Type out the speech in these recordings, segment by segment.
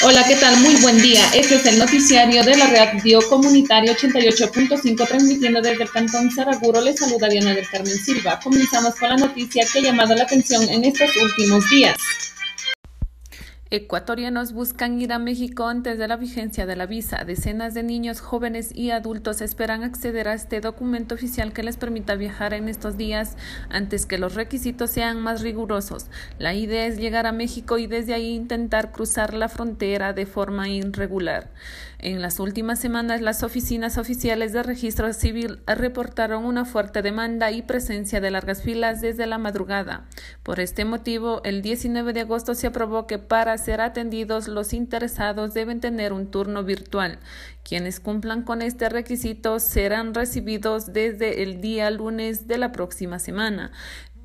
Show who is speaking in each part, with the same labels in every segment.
Speaker 1: Hola, ¿qué tal? Muy buen día. Este es el noticiario de la radio comunitaria 88.5, transmitiendo desde el Cantón Saraguro. Les saluda Diana del Carmen Silva. Comenzamos con la noticia que ha llamado la atención en estos últimos días. Ecuatorianos buscan ir a México antes de la vigencia de la visa. Decenas de niños, jóvenes y adultos esperan acceder a este documento oficial que les permita viajar en estos días antes que los requisitos sean más rigurosos. La idea es llegar a México y desde ahí intentar cruzar la frontera de forma irregular. En las últimas semanas, las oficinas oficiales de registro civil reportaron una fuerte demanda y presencia de largas filas desde la madrugada. Por este motivo, el 19 de agosto se aprobó que para ser atendidos, los interesados deben tener un turno virtual. Quienes cumplan con este requisito serán recibidos desde el día lunes de la próxima semana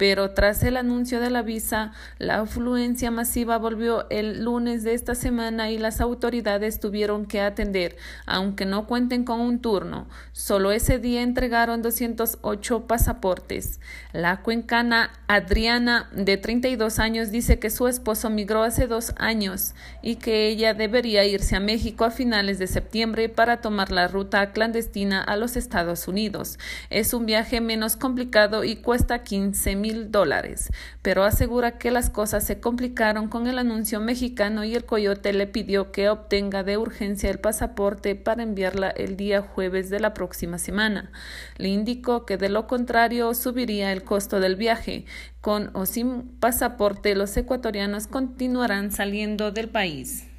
Speaker 1: pero tras el anuncio de la visa, la afluencia masiva volvió el lunes de esta semana y las autoridades tuvieron que atender, aunque no cuenten con un turno. Solo ese día entregaron 208 pasaportes. La cuencana Adriana, de 32 años, dice que su esposo migró hace dos años y que ella debería irse a México a finales de septiembre para tomar la ruta clandestina a los Estados Unidos. Es un viaje menos complicado y cuesta 15 mil dólares, pero asegura que las cosas se complicaron con el anuncio mexicano y el coyote le pidió que obtenga de urgencia el pasaporte para enviarla el día jueves de la próxima semana. Le indicó que de lo contrario subiría el costo del viaje. Con o sin pasaporte, los ecuatorianos continuarán saliendo del país.